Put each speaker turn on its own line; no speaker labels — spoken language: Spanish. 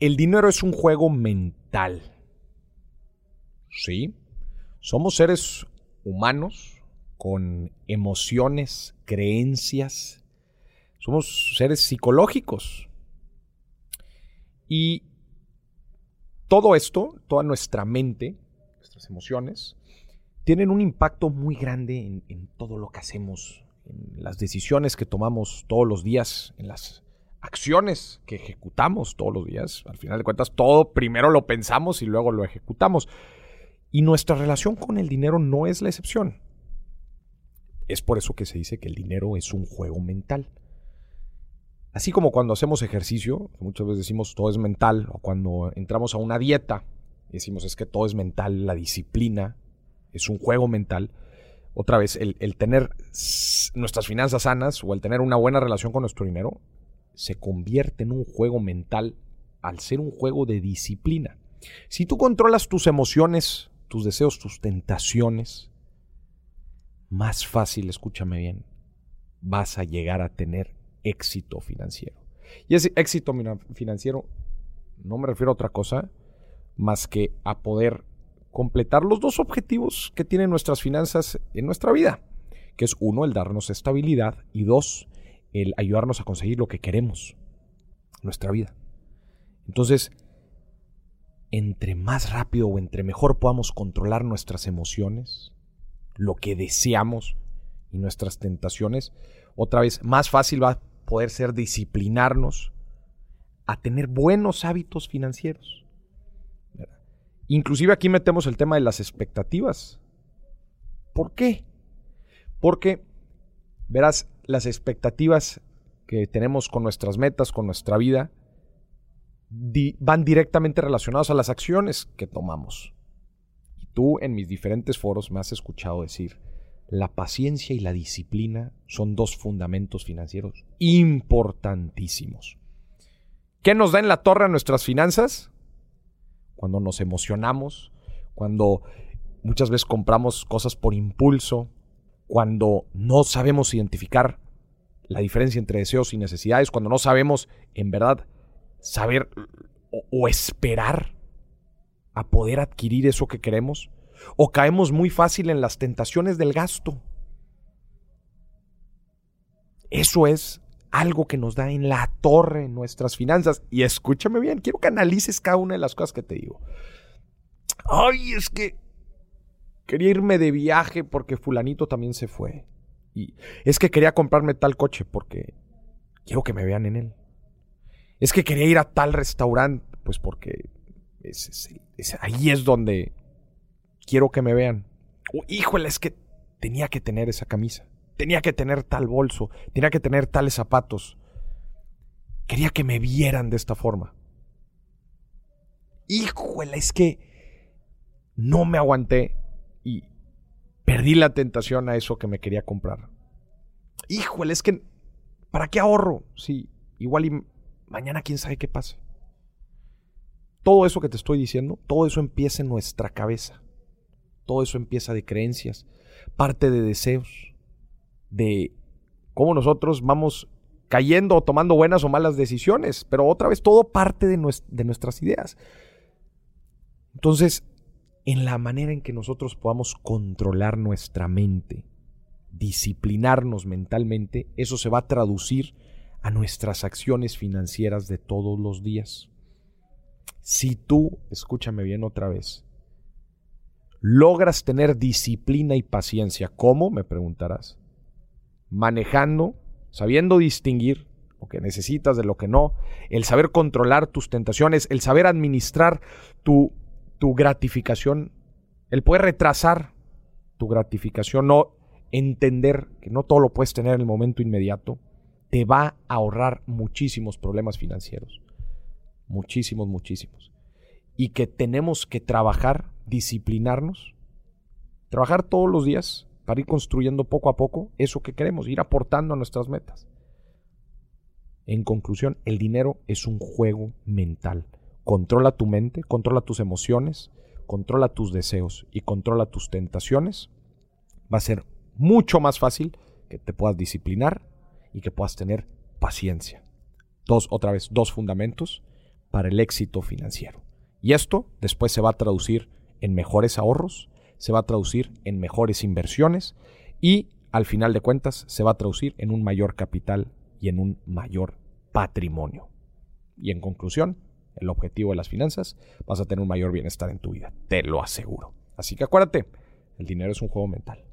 El dinero es un juego mental. Sí, somos seres humanos con emociones, creencias. Somos seres psicológicos. Y todo esto, toda nuestra mente, nuestras emociones, tienen un impacto muy grande en, todo lo que hacemos, en las decisiones que tomamos todos los días, en las acciones que ejecutamos todos los días. Al final de cuentas, todo primero lo pensamos y luego lo ejecutamos. Y nuestra relación con el dinero no es la excepción. Es por eso que se dice que el dinero es un juego mental. Así como cuando hacemos ejercicio, muchas veces decimos todo es mental, o cuando entramos a una dieta, decimos es que todo es mental, la disciplina es un juego mental. Otra vez, el, el tener nuestras finanzas sanas o el tener una buena relación con nuestro dinero se convierte en un juego mental al ser un juego de disciplina. Si tú controlas tus emociones, tus deseos, tus tentaciones, más fácil, escúchame bien, vas a llegar a tener éxito financiero. Y ese éxito financiero no me refiero a otra cosa más que a poder completar los dos objetivos que tienen nuestras finanzas en nuestra vida, que es uno, el darnos estabilidad y dos, el ayudarnos a conseguir lo que queremos, nuestra vida. Entonces, entre más rápido o entre mejor podamos controlar nuestras emociones, lo que deseamos y nuestras tentaciones, otra vez más fácil va a poder ser disciplinarnos a tener buenos hábitos financieros. Inclusive aquí metemos el tema de las expectativas. ¿Por qué? Porque, verás, las expectativas que tenemos con nuestras metas, con nuestra vida, van directamente relacionadas a las acciones que tomamos. Y tú en mis diferentes foros me has escuchado decir, la paciencia y la disciplina son dos fundamentos financieros importantísimos. ¿Qué nos da en la torre a nuestras finanzas? Cuando nos emocionamos, cuando muchas veces compramos cosas por impulso, cuando no sabemos identificar la diferencia entre deseos y necesidades, cuando no sabemos en verdad saber o, esperar a poder adquirir eso que queremos, o caemos muy fácil en las tentaciones del gasto. Eso es algo que nos da en la torre nuestras finanzas. Y escúchame bien, quiero que analices cada una de las cosas que te digo. Ay, es que Quería irme de viaje porque fulanito también se fue. Y es que quería comprarme tal coche porque quiero que me vean en él. Es que quería ir a tal restaurante, pues porque ahí es donde quiero que me vean. híjole, es que tenía que tener esa camisa. Tenía que tener tal bolso. Tenía que tener tales zapatos. Quería que me vieran de esta forma. Híjole, es que no me aguanté y perdí la tentación a eso que me quería comprar. Híjole, es que, ¿para qué ahorro? Sí, igual y mañana quién sabe qué pasa. Todo eso que te estoy diciendo, todo eso empieza en nuestra cabeza. Todo eso empieza de creencias, parte de deseos, de cómo nosotros vamos cayendo o tomando buenas o malas decisiones, pero otra vez todo parte de nuestras ideas. Entonces, en la manera en que nosotros podamos controlar nuestra mente, disciplinarnos mentalmente, eso se va a traducir a nuestras acciones financieras de todos los días. Si tú, escúchame bien otra vez, logras tener disciplina y paciencia, ¿cómo? Me preguntarás. Manejando, sabiendo distinguir lo que necesitas de lo que no, el saber controlar tus tentaciones, el saber administrar tu tu gratificación, el poder retrasar tu gratificación, no entender que no todo lo puedes tener en el momento inmediato, te va a ahorrar muchísimos problemas financieros. Muchísimos, muchísimos. Y que tenemos que trabajar, disciplinarnos, trabajar todos los días para ir construyendo poco a poco eso que queremos, ir aportando a nuestras metas. En conclusión, el dinero es un juego mental. Controla tu mente, controla tus emociones, controla tus deseos y controla tus tentaciones. Va a ser mucho más fácil que te puedas disciplinar y que puedas tener paciencia. Dos, otra vez, dos fundamentos. para el éxito financiero. Y esto después se va a traducir en mejores ahorros, se va a traducir en mejores inversiones y al final de cuentas se va a traducir en un mayor capital y en un mayor patrimonio. Y en conclusión, el objetivo de las finanzas, vas a tener un mayor bienestar en tu vida, te lo aseguro. Así que acuérdate, el dinero es un juego mental.